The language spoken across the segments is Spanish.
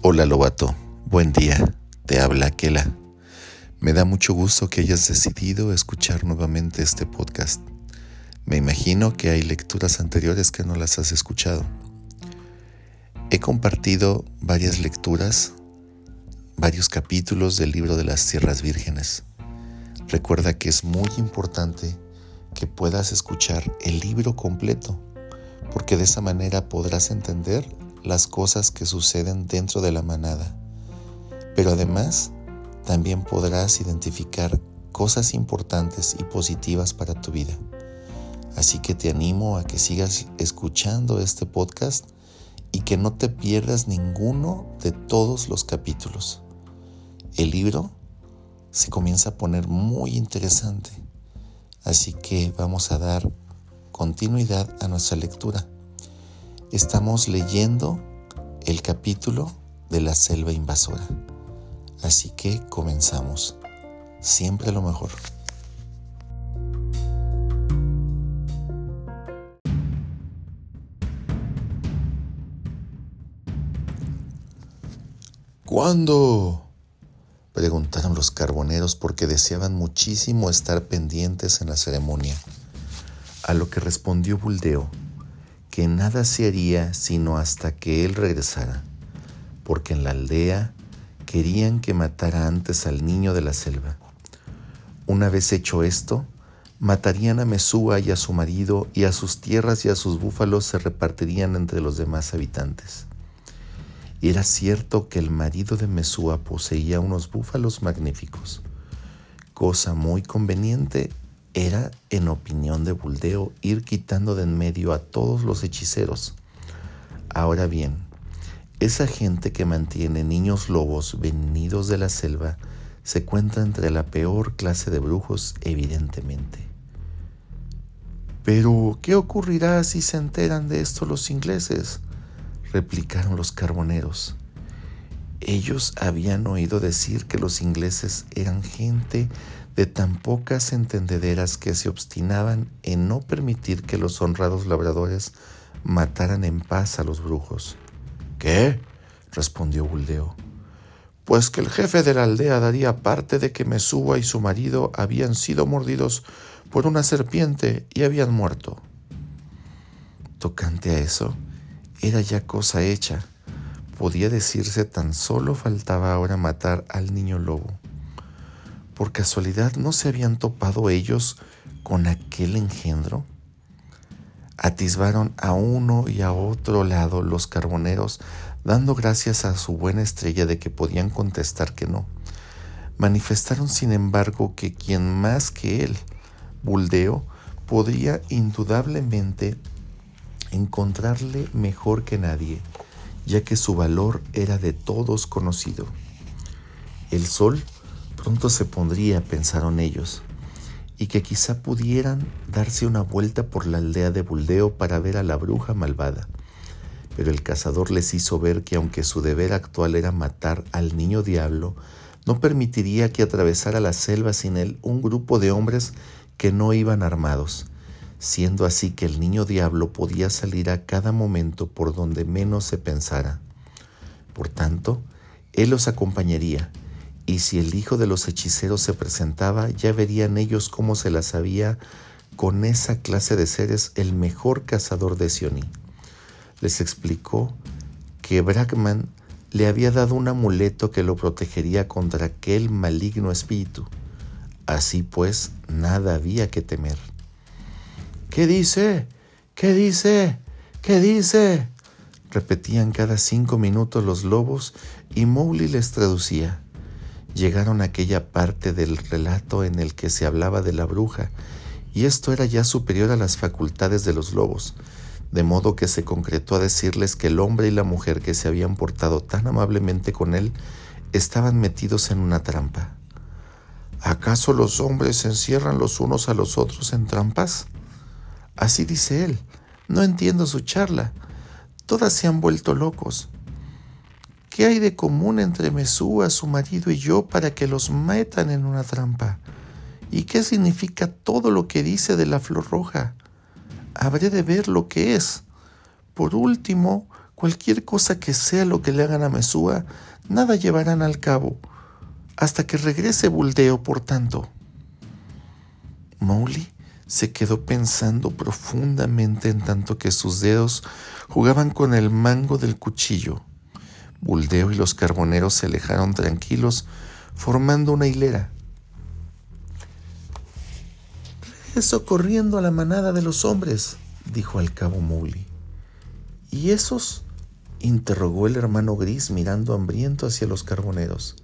Hola Lobato, buen día, te habla Aquela. Me da mucho gusto que hayas decidido escuchar nuevamente este podcast. Me imagino que hay lecturas anteriores que no las has escuchado. He compartido varias lecturas, varios capítulos del libro de las Tierras Vírgenes. Recuerda que es muy importante que puedas escuchar el libro completo, porque de esa manera podrás entender las cosas que suceden dentro de la manada. Pero además, también podrás identificar cosas importantes y positivas para tu vida. Así que te animo a que sigas escuchando este podcast y que no te pierdas ninguno de todos los capítulos. El libro se comienza a poner muy interesante Así que vamos a dar continuidad a nuestra lectura. Estamos leyendo el capítulo de la selva invasora. Así que comenzamos. Siempre lo mejor. ¿Cuándo? preguntaron los carboneros porque deseaban muchísimo estar pendientes en la ceremonia. A lo que respondió Buldeo, que nada se haría sino hasta que él regresara, porque en la aldea querían que matara antes al niño de la selva. Una vez hecho esto, matarían a Mesúa y a su marido, y a sus tierras y a sus búfalos se repartirían entre los demás habitantes. Era cierto que el marido de Mesúa poseía unos búfalos magníficos. Cosa muy conveniente era, en opinión de Buldeo, ir quitando de en medio a todos los hechiceros. Ahora bien, esa gente que mantiene niños lobos venidos de la selva se cuenta entre la peor clase de brujos, evidentemente. Pero, ¿qué ocurrirá si se enteran de esto los ingleses? replicaron los carboneros. Ellos habían oído decir que los ingleses eran gente de tan pocas entendederas que se obstinaban en no permitir que los honrados labradores mataran en paz a los brujos. ¿Qué? respondió Buldeo. Pues que el jefe de la aldea daría parte de que Mesúa y su marido habían sido mordidos por una serpiente y habían muerto. Tocante a eso, era ya cosa hecha. Podía decirse tan solo faltaba ahora matar al niño lobo. ¿Por casualidad no se habían topado ellos con aquel engendro? Atisbaron a uno y a otro lado los carboneros, dando gracias a su buena estrella de que podían contestar que no. Manifestaron, sin embargo, que quien más que él, Buldeo, podría indudablemente encontrarle mejor que nadie, ya que su valor era de todos conocido. El sol pronto se pondría, pensaron ellos, y que quizá pudieran darse una vuelta por la aldea de Buldeo para ver a la bruja malvada. Pero el cazador les hizo ver que aunque su deber actual era matar al niño diablo, no permitiría que atravesara la selva sin él un grupo de hombres que no iban armados, siendo así que el niño diablo podía salir a cada momento por donde menos se pensara. Por tanto, él los acompañaría, y si el hijo de los hechiceros se presentaba, ya verían ellos cómo se las había con esa clase de seres el mejor cazador de Sioní. Les explicó que Brahman le había dado un amuleto que lo protegería contra aquel maligno espíritu. Así pues, nada había que temer. ¿Qué dice? ¿Qué dice? ¿Qué dice? Repetían cada cinco minutos los lobos y Mowgli les traducía. Llegaron a aquella parte del relato en el que se hablaba de la bruja, y esto era ya superior a las facultades de los lobos, de modo que se concretó a decirles que el hombre y la mujer que se habían portado tan amablemente con él estaban metidos en una trampa. ¿Acaso los hombres se encierran los unos a los otros en trampas? Así dice él. No entiendo su charla. Todas se han vuelto locos. ¿Qué hay de común entre Mesúa, su marido y yo para que los metan en una trampa? ¿Y qué significa todo lo que dice de la flor roja? Habré de ver lo que es. Por último, Cualquier cosa que sea lo que le hagan a Mesúa, nada llevarán al cabo, hasta que regrese Buldeo, por tanto. Mowgli se quedó pensando profundamente en tanto que sus dedos jugaban con el mango del cuchillo. Buldeo y los carboneros se alejaron tranquilos, formando una hilera. Regreso corriendo a la manada de los hombres, dijo al cabo Mowgli. ¿Y esos? interrogó el hermano gris mirando hambriento hacia los carboneros.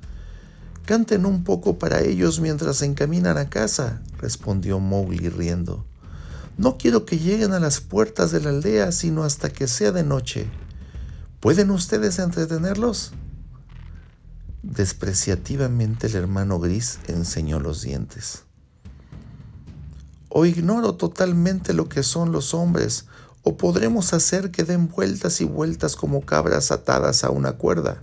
Canten un poco para ellos mientras se encaminan a casa, respondió Mowgli riendo. No quiero que lleguen a las puertas de la aldea sino hasta que sea de noche. ¿Pueden ustedes entretenerlos? Despreciativamente el hermano gris enseñó los dientes. O ignoro totalmente lo que son los hombres, o podremos hacer que den vueltas y vueltas como cabras atadas a una cuerda.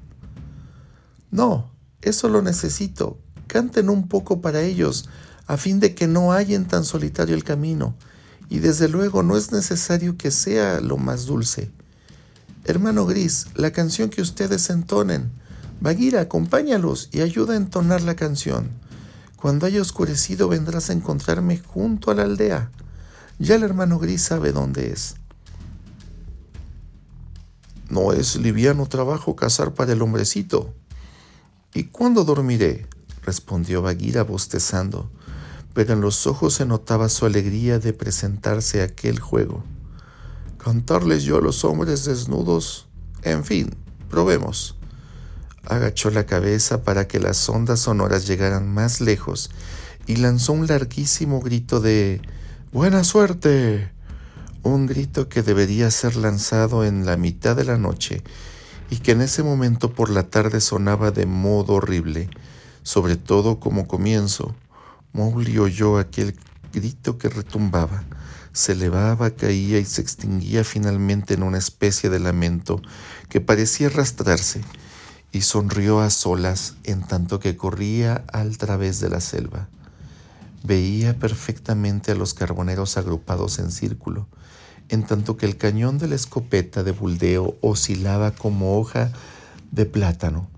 No, eso lo necesito. Canten un poco para ellos, a fin de que no hallen tan solitario el camino, y desde luego no es necesario que sea lo más dulce. Hermano Gris, la canción que ustedes entonen. Bagheera, acompáñalos y ayuda a entonar la canción. Cuando haya oscurecido vendrás a encontrarme junto a la aldea. Ya el hermano Gris sabe dónde es. No es liviano trabajo cazar para el hombrecito. ¿Y cuándo dormiré? respondió Bagheera bostezando, pero en los ojos se notaba su alegría de presentarse a aquel juego. Cantarles yo a los hombres desnudos. En fin, probemos. Agachó la cabeza para que las ondas sonoras llegaran más lejos y lanzó un larguísimo grito de Buena suerte un grito que debería ser lanzado en la mitad de la noche y que en ese momento por la tarde sonaba de modo horrible, sobre todo como comienzo. Mowgli oyó aquel grito que retumbaba, se elevaba, caía y se extinguía finalmente en una especie de lamento que parecía arrastrarse, y sonrió a solas en tanto que corría al través de la selva. Veía perfectamente a los carboneros agrupados en círculo, en tanto que el cañón de la escopeta de buldeo oscilaba como hoja de plátano,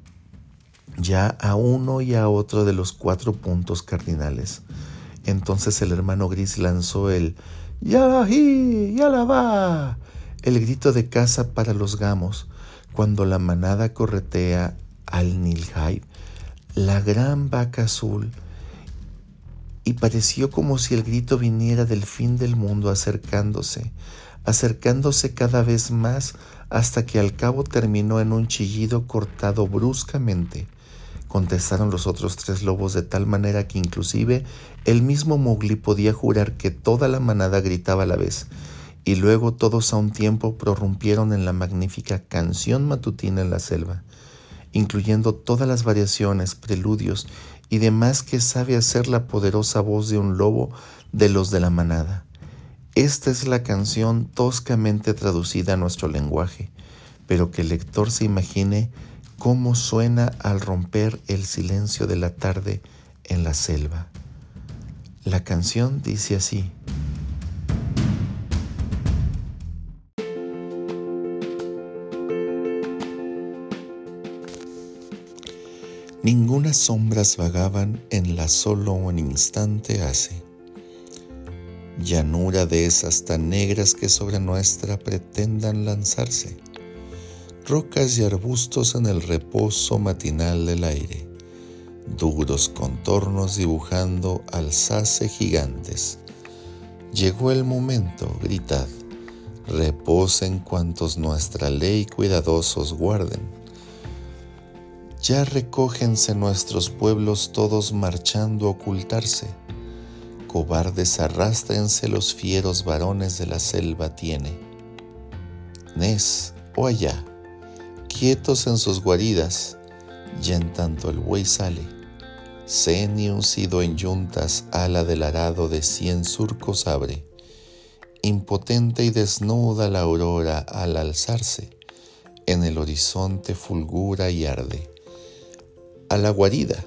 ya a uno y a otro de los cuatro puntos cardinales. Entonces el hermano gris lanzó el ¡Yalahi! va! el grito de caza para los gamos, cuando la manada corretea al Nilhai, la gran vaca azul y pareció como si el grito viniera del fin del mundo acercándose, acercándose cada vez más hasta que al cabo terminó en un chillido cortado bruscamente. Contestaron los otros tres lobos de tal manera que inclusive el mismo Mowgli podía jurar que toda la manada gritaba a la vez, y luego todos a un tiempo prorrumpieron en la magnífica canción matutina en la selva, incluyendo todas las variaciones, preludios y demás que sabe hacer la poderosa voz de un lobo de los de la manada. Esta es la canción toscamente traducida a nuestro lenguaje, pero que el lector se imagine cómo suena al romper el silencio de la tarde en la selva. La canción dice así. Ningunas sombras vagaban en la solo un instante hace. Llanura de esas tan negras que sobre nuestra pretendan lanzarse. Rocas y arbustos en el reposo matinal del aire. Duros contornos dibujando alzase gigantes. Llegó el momento, gritad. Reposen cuantos nuestra ley cuidadosos guarden ya recógense nuestros pueblos todos marchando a ocultarse. Cobardes arrástrense los fieros varones de la selva tiene. Nes, o allá, quietos en sus guaridas, ya en tanto el buey sale. Ceni uncido en yuntas ala del arado de cien surcos abre. Impotente y desnuda la aurora al alzarse, en el horizonte fulgura y arde a la guarida.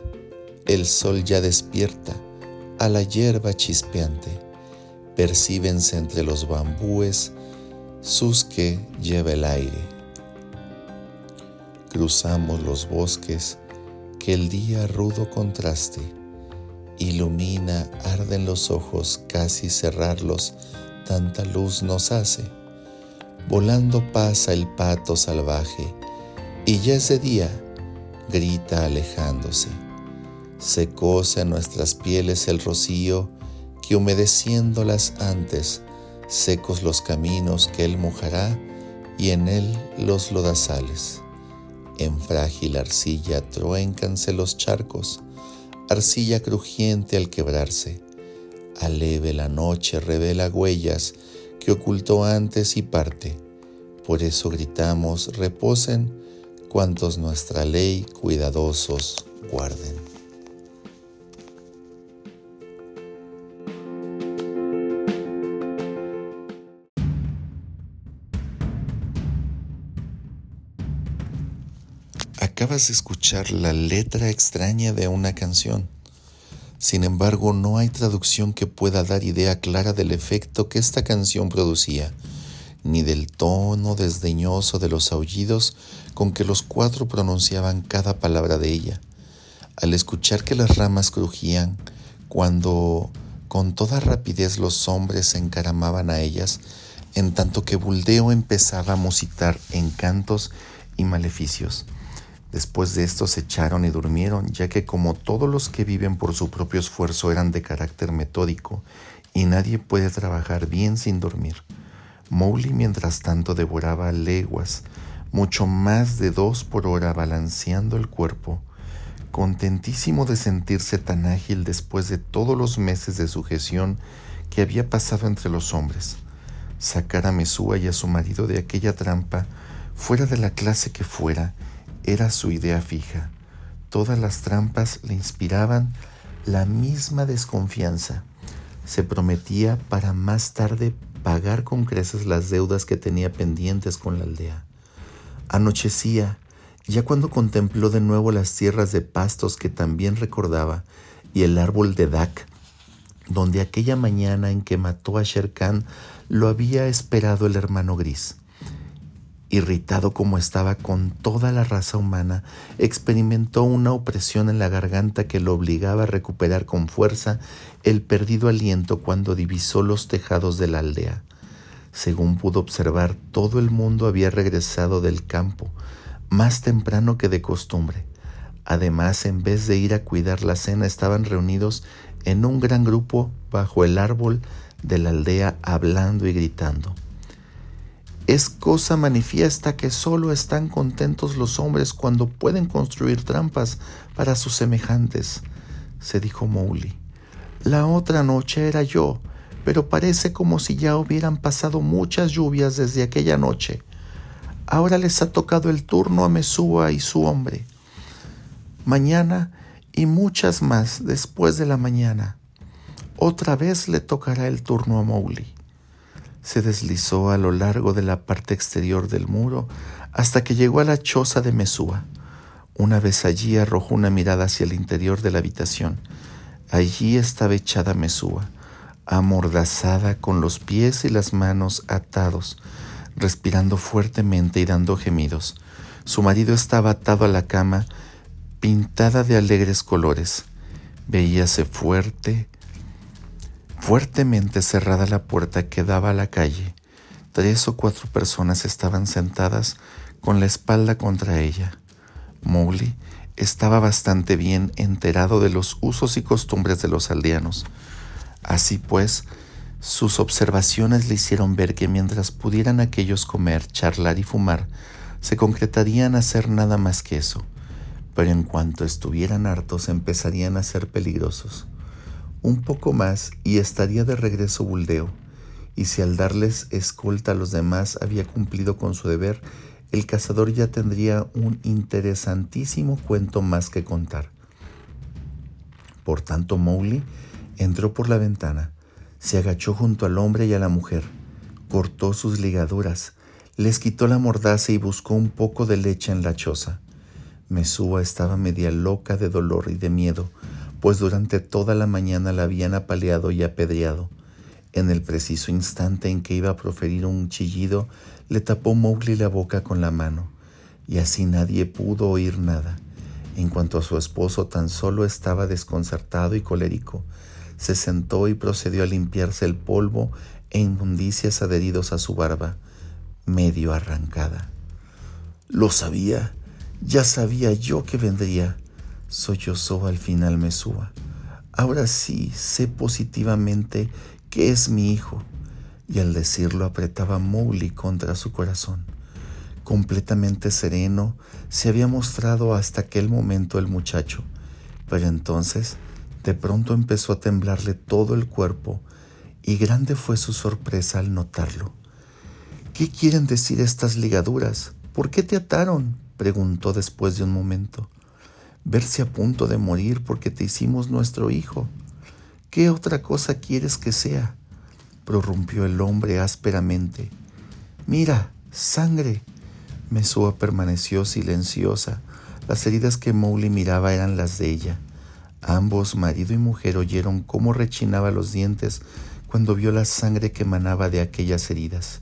El sol ya despierta, a la hierba chispeante. Percíbense entre los bambúes sus que lleva el aire. Cruzamos los bosques que el día rudo contraste ilumina, arden los ojos, casi cerrarlos, tanta luz nos hace. Volando pasa el pato salvaje, y ya ese día, grita alejándose. Se cose a nuestras pieles el rocío, que humedeciéndolas antes, secos los caminos que él mojará, y en él los lodazales. En frágil arcilla truéncanse los charcos, arcilla crujiente al quebrarse. Aleve la noche revela huellas que ocultó antes y parte. Por eso gritamos, reposen cuantos nuestra ley cuidadosos guarden. Escuchar la letra extraña de una canción. Sin embargo, no hay traducción que pueda dar idea clara del efecto que esta canción producía, ni del tono desdeñoso de los aullidos con que los cuatro pronunciaban cada palabra de ella. Al escuchar que las ramas crujían, cuando con toda rapidez los hombres se encaramaban a ellas, en tanto que Buldeo empezaba a musitar encantos y maleficios. Después de esto se echaron y durmieron, ya que como todos los que viven por su propio esfuerzo eran de carácter metódico, y nadie puede trabajar bien sin dormir. Mowgli mientras tanto devoraba leguas, mucho más de dos por hora balanceando el cuerpo, contentísimo de sentirse tan ágil después de todos los meses de sujeción que había pasado entre los hombres. Sacar a Mesúa y a su marido de aquella trampa, fuera de la clase que fuera, era su idea fija. Todas las trampas le inspiraban la misma desconfianza. Se prometía para más tarde pagar con creces las deudas que tenía pendientes con la aldea. Anochecía, ya cuando contempló de nuevo las tierras de pastos que también recordaba y el árbol de Dak, donde aquella mañana en que mató a Sher Khan lo había esperado el hermano gris. Irritado como estaba con toda la raza humana, experimentó una opresión en la garganta que lo obligaba a recuperar con fuerza el perdido aliento cuando divisó los tejados de la aldea. Según pudo observar, todo el mundo había regresado del campo, más temprano que de costumbre. Además, en vez de ir a cuidar la cena, estaban reunidos en un gran grupo bajo el árbol de la aldea hablando y gritando. Es cosa manifiesta que solo están contentos los hombres cuando pueden construir trampas para sus semejantes, se dijo Mowgli. La otra noche era yo, pero parece como si ya hubieran pasado muchas lluvias desde aquella noche. Ahora les ha tocado el turno a Mesúa y su hombre. Mañana y muchas más después de la mañana. Otra vez le tocará el turno a Mowgli se deslizó a lo largo de la parte exterior del muro hasta que llegó a la choza de Mesúa. Una vez allí arrojó una mirada hacia el interior de la habitación. Allí estaba echada Mesúa, amordazada con los pies y las manos atados, respirando fuertemente y dando gemidos. Su marido estaba atado a la cama, pintada de alegres colores. Veíase fuerte, Fuertemente cerrada la puerta que daba a la calle, tres o cuatro personas estaban sentadas con la espalda contra ella. Mowgli estaba bastante bien enterado de los usos y costumbres de los aldeanos. Así pues, sus observaciones le hicieron ver que mientras pudieran aquellos comer, charlar y fumar, se concretarían a hacer nada más que eso, pero en cuanto estuvieran hartos empezarían a ser peligrosos. Un poco más y estaría de regreso Buldeo, y si al darles escolta a los demás había cumplido con su deber, el cazador ya tendría un interesantísimo cuento más que contar. Por tanto, Mowgli entró por la ventana, se agachó junto al hombre y a la mujer, cortó sus ligaduras, les quitó la mordaza y buscó un poco de leche en la choza. Mesúa estaba media loca de dolor y de miedo, pues durante toda la mañana la habían apaleado y apedreado. En el preciso instante en que iba a proferir un chillido, le tapó Mowgli la boca con la mano. y así nadie pudo oír nada. En cuanto a su esposo, tan solo estaba desconcertado y colérico. Se sentó y procedió a limpiarse el polvo e inmundicias adheridos a su barba, medio arrancada. Lo sabía, ya sabía yo que vendría, sollozó al final Mesúa. Ahora sí sé positivamente que es mi hijo. Y al decirlo apretaba Mowgli contra su corazón. Completamente sereno se había mostrado hasta aquel momento el muchacho, pero entonces de pronto empezó a temblarle todo el cuerpo y grande fue su sorpresa al notarlo. ¿Qué quieren decir estas ligaduras? ¿Por qué te ataron? preguntó después de un momento. Verse a punto de morir porque te hicimos nuestro hijo. ¿Qué otra cosa quieres que sea? prorrumpió el hombre ásperamente. Mira, sangre. Mesúa permaneció silenciosa. Las heridas que Mowgli miraba eran las de ella. Ambos, marido y mujer, oyeron cómo rechinaba los dientes cuando vio la sangre que emanaba de aquellas heridas.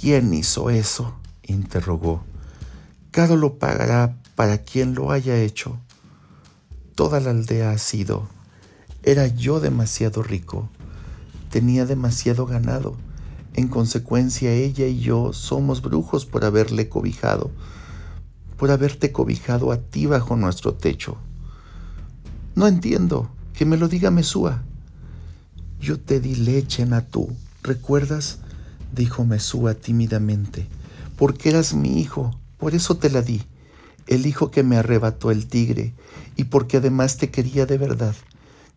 ¿Quién hizo eso? interrogó. Caro lo pagará para quien lo haya hecho. Toda la aldea ha sido. Era yo demasiado rico. Tenía demasiado ganado en consecuencia, ella y yo somos brujos por haberle cobijado, por haberte cobijado a ti bajo nuestro techo. No entiendo, que me lo diga Mesúa. Yo te di leche, Natú, ¿recuerdas? dijo Mesúa tímidamente, porque eras mi hijo, por eso te la di, el hijo que me arrebató el tigre, y porque además te quería de verdad.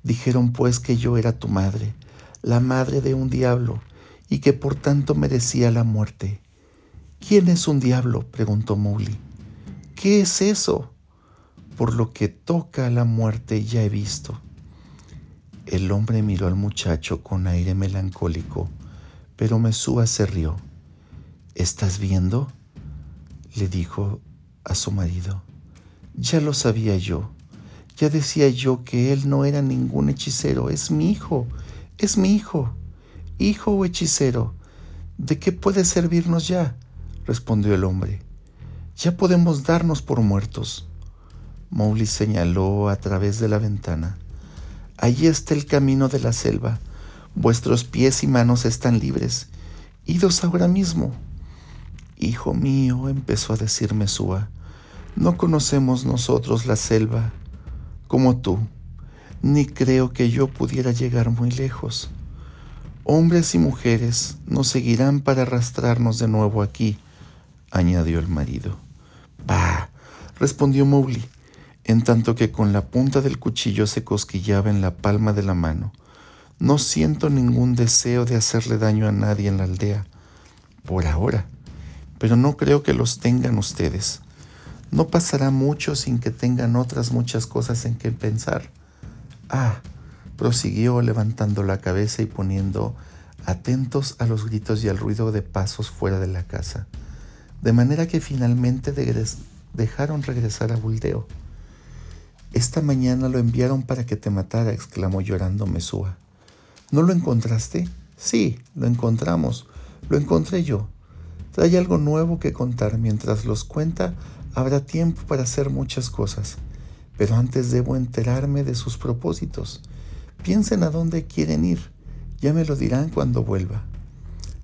Dijeron pues que yo era tu madre, la madre de un diablo, y que por tanto merecía la muerte. ¿Quién es un diablo? preguntó Mowgli. ¿Qué es eso? Por lo que toca a la muerte ya he visto. El hombre miró al muchacho con aire melancólico, pero Mesúa se rió. ¿Estás viendo? le dijo a su marido. Ya lo sabía yo. Ya decía yo que él no era ningún hechicero, es mi hijo, es mi hijo. Hijo o hechicero, ¿de qué puede servirnos ya? respondió el hombre. Ya podemos darnos por muertos. Mowgli señaló a través de la ventana. Allí está el camino de la selva. Vuestros pies y manos están libres. Idos ahora mismo. Hijo mío, empezó a decir Mesúa, no conocemos nosotros la selva como tú, ni creo que yo pudiera llegar muy lejos. Hombres y mujeres nos seguirán para arrastrarnos de nuevo aquí, añadió el marido. Bah, respondió Mowgli, en tanto que con la punta del cuchillo se cosquillaba en la palma de la mano. No siento ningún deseo de hacerle daño a nadie en la aldea, por ahora, pero no creo que los tengan ustedes. No pasará mucho sin que tengan otras muchas cosas en que pensar. Ah, prosiguió levantando la cabeza y poniendo atentos a los gritos y al ruido de pasos fuera de la casa, de manera que finalmente dejaron regresar a Buldeo. Esta mañana lo enviaron para que te matara, exclamó llorando Mesúa. ¿No lo encontraste? Sí, lo encontramos. Lo encontré yo. Trae algo nuevo que contar. Mientras los cuenta, habrá tiempo para hacer muchas cosas. Pero antes debo enterarme de sus propósitos. Piensen a dónde quieren ir. Ya me lo dirán cuando vuelva.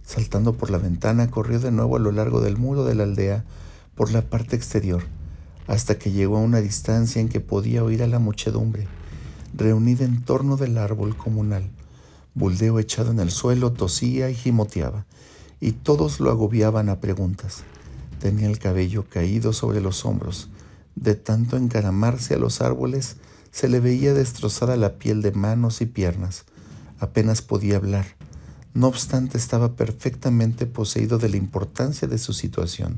Saltando por la ventana, corrió de nuevo a lo largo del muro de la aldea, por la parte exterior, hasta que llegó a una distancia en que podía oír a la muchedumbre, reunida en torno del árbol comunal. Buldeo echado en el suelo tosía y gimoteaba, y todos lo agobiaban a preguntas. Tenía el cabello caído sobre los hombros. De tanto encaramarse a los árboles, se le veía destrozada la piel de manos y piernas. Apenas podía hablar. No obstante, estaba perfectamente poseído de la importancia de su situación.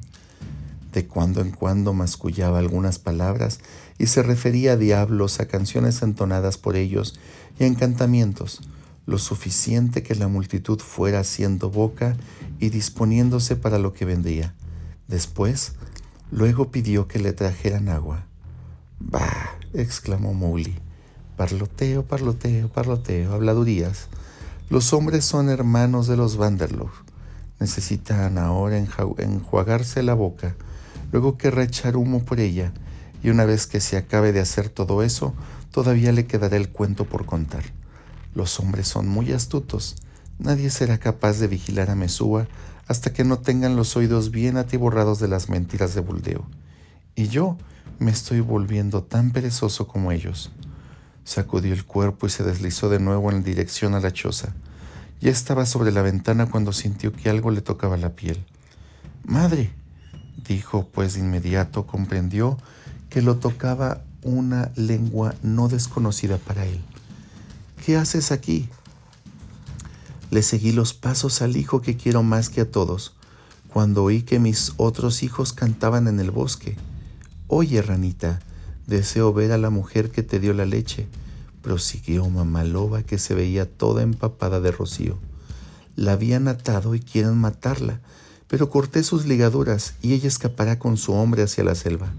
De cuando en cuando mascullaba algunas palabras y se refería a diablos, a canciones entonadas por ellos y a encantamientos, lo suficiente que la multitud fuera haciendo boca y disponiéndose para lo que vendría. Después, luego pidió que le trajeran agua. Bah, exclamó Mowgli. Parloteo, parloteo, parloteo, habladurías. Los hombres son hermanos de los Vanderloo. Necesitan ahora enjuagarse la boca. Luego querrá echar humo por ella, y una vez que se acabe de hacer todo eso, todavía le quedará el cuento por contar. Los hombres son muy astutos. Nadie será capaz de vigilar a Mesúa hasta que no tengan los oídos bien atiborrados de las mentiras de Buldeo. Y yo me estoy volviendo tan perezoso como ellos. Sacudió el cuerpo y se deslizó de nuevo en dirección a la choza. Ya estaba sobre la ventana cuando sintió que algo le tocaba la piel. Madre, dijo, pues de inmediato comprendió que lo tocaba una lengua no desconocida para él. ¿Qué haces aquí? Le seguí los pasos al hijo que quiero más que a todos, cuando oí que mis otros hijos cantaban en el bosque. Oye, ranita, deseo ver a la mujer que te dio la leche, prosiguió mamá loba que se veía toda empapada de rocío. La habían atado y quieren matarla, pero corté sus ligaduras y ella escapará con su hombre hacia la selva.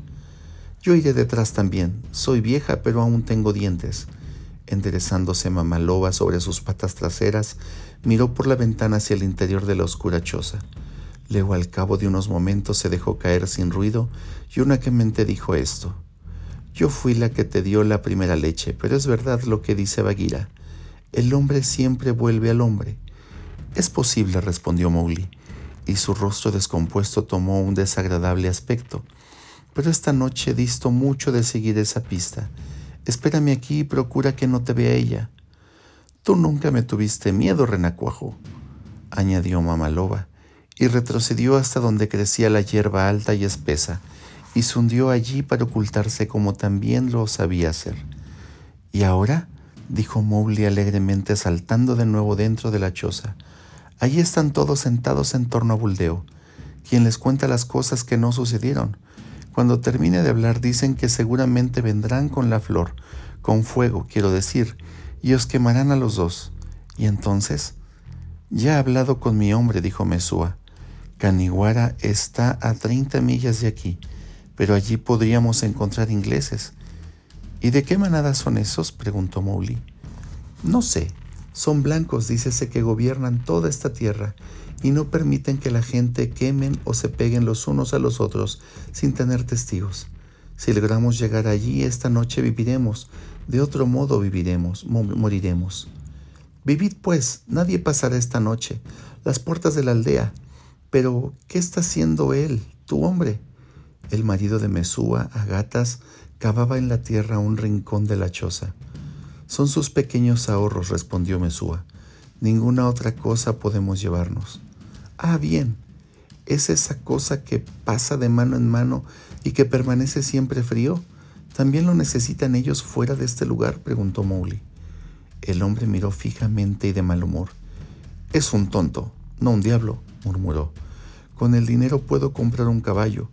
Yo iré detrás también. Soy vieja, pero aún tengo dientes. Enderezándose mamá loba sobre sus patas traseras, miró por la ventana hacia el interior de la oscura choza. Luego, al cabo de unos momentos, se dejó caer sin ruido y únicamente dijo esto. Yo fui la que te dio la primera leche, pero es verdad lo que dice Bagheera. El hombre siempre vuelve al hombre. Es posible, respondió Mowgli, y su rostro descompuesto tomó un desagradable aspecto pero esta noche disto mucho de seguir esa pista. Espérame aquí y procura que no te vea ella. Tú nunca me tuviste miedo, renacuajo, añadió Mamaloba, y retrocedió hasta donde crecía la hierba alta y espesa, y se hundió allí para ocultarse como también lo sabía hacer. ¿Y ahora? dijo Mowgli alegremente saltando de nuevo dentro de la choza. Allí están todos sentados en torno a Buldeo, quien les cuenta las cosas que no sucedieron, cuando termine de hablar dicen que seguramente vendrán con la flor, con fuego, quiero decir, y os quemarán a los dos. Y entonces, ya he hablado con mi hombre, dijo Mesúa. Caniguara está a treinta millas de aquí, pero allí podríamos encontrar ingleses. ¿Y de qué manada son esos? preguntó Mowgli. No sé. Son blancos, dícese que gobiernan toda esta tierra y no permiten que la gente quemen o se peguen los unos a los otros sin tener testigos. Si logramos llegar allí esta noche viviremos, de otro modo viviremos, moriremos. Vivid pues, nadie pasará esta noche, las puertas de la aldea. Pero, ¿qué está haciendo él, tu hombre? El marido de Mesúa, a gatas, cavaba en la tierra un rincón de la choza. Son sus pequeños ahorros, respondió Mesúa. Ninguna otra cosa podemos llevarnos. Ah, bien, ¿es esa cosa que pasa de mano en mano y que permanece siempre frío? ¿También lo necesitan ellos fuera de este lugar? preguntó Mowgli. El hombre miró fijamente y de mal humor. Es un tonto, no un diablo, murmuró. Con el dinero puedo comprar un caballo.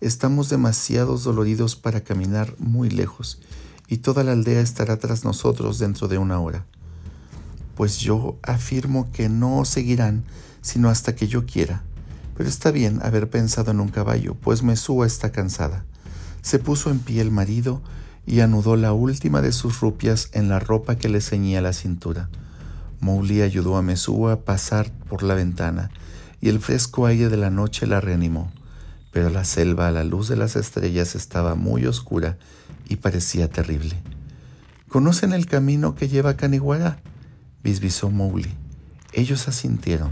Estamos demasiados doloridos para caminar muy lejos, y toda la aldea estará tras nosotros dentro de una hora. Pues yo afirmo que no seguirán sino hasta que yo quiera. Pero está bien haber pensado en un caballo, pues Mesúa está cansada. Se puso en pie el marido y anudó la última de sus rupias en la ropa que le ceñía la cintura. Mowgli ayudó a Mesúa a pasar por la ventana, y el fresco aire de la noche la reanimó. Pero la selva a la luz de las estrellas estaba muy oscura y parecía terrible. ¿Conocen el camino que lleva a? Bisbizó Mowgli. Ellos asintieron.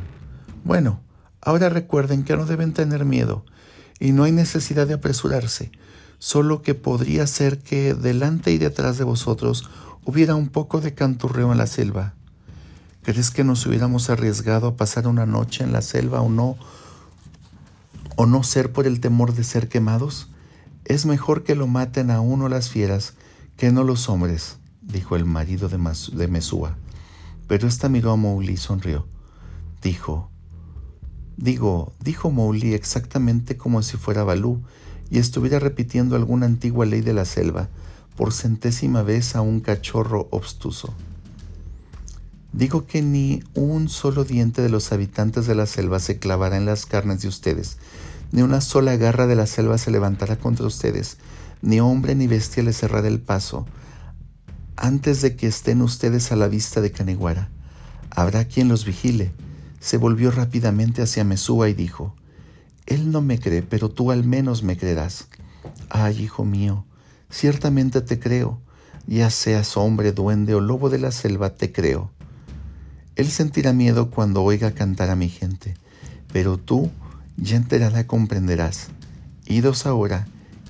Bueno, ahora recuerden que no deben tener miedo y no hay necesidad de apresurarse, solo que podría ser que delante y detrás de vosotros hubiera un poco de canturreo en la selva. ¿Crees que nos hubiéramos arriesgado a pasar una noche en la selva o no? ¿O no ser por el temor de ser quemados? Es mejor que lo maten a uno las fieras que no los hombres, dijo el marido de, de Mesúa. Pero esta miró a Mowgli y sonrió. Dijo, Digo, dijo Mowgli exactamente como si fuera Balú y estuviera repitiendo alguna antigua ley de la selva por centésima vez a un cachorro obstuso. Digo que ni un solo diente de los habitantes de la selva se clavará en las carnes de ustedes, ni una sola garra de la selva se levantará contra ustedes, ni hombre ni bestia les cerrará el paso, antes de que estén ustedes a la vista de Caneguara. Habrá quien los vigile, se volvió rápidamente hacia Mesúa y dijo, Él no me cree, pero tú al menos me creerás. Ay, hijo mío, ciertamente te creo, ya seas hombre, duende o lobo de la selva, te creo. Él sentirá miedo cuando oiga cantar a mi gente, pero tú ya enterada comprenderás. Idos ahora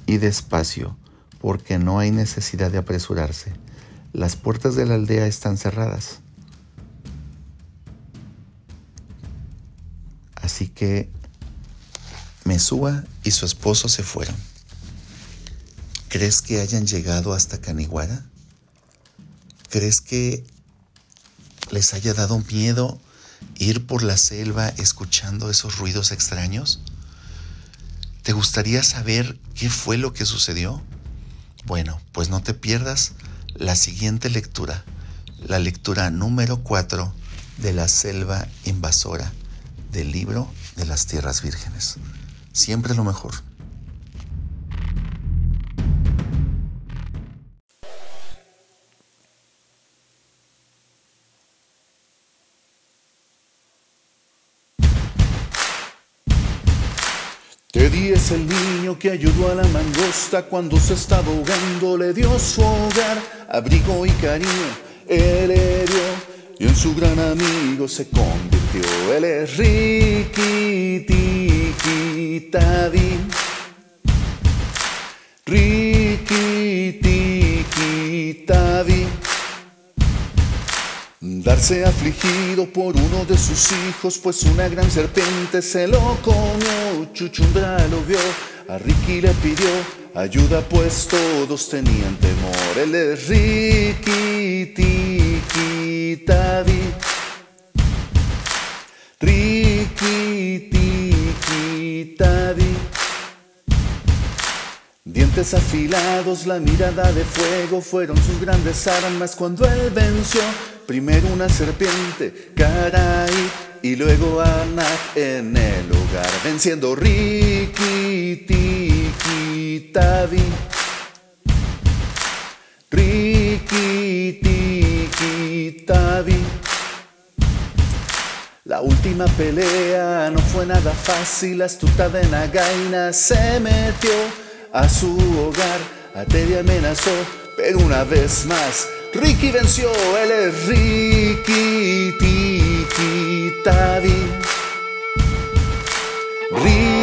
y despacio, porque no hay necesidad de apresurarse. Las puertas de la aldea están cerradas. Así que Mesúa y su esposo se fueron. ¿Crees que hayan llegado hasta Caniguara? ¿Crees que les haya dado miedo ir por la selva escuchando esos ruidos extraños? ¿Te gustaría saber qué fue lo que sucedió? Bueno, pues no te pierdas la siguiente lectura, la lectura número 4 de la selva invasora del libro de las tierras vírgenes. Siempre lo mejor. Es el niño que ayudó a la mangosta cuando se estaba ahogando, le dio su hogar, abrigo y cariño, él le dio y en su gran amigo se convirtió. Él es Ricky Tiki Tiki Tavi. Darse afligido por uno de sus hijos, pues una gran serpiente se lo comió. Chuchundra lo vio, a Ricky le pidió ayuda, pues todos tenían temor. Él es Ricky Tiki Tavi. Ricky Tiki Tavi. Dientes afilados, la mirada de fuego fueron sus grandes armas cuando él venció Primero una serpiente, caray, y luego Anak en el hogar, venciendo Riki, Tiki, Tavi. Tiki, Tavi. La última pelea no fue nada fácil, astuta de Nagaina se metió a su hogar, a Teddy amenazó, pero una vez más Ricky venció, él es Ricky Tiki Tavi. Ricky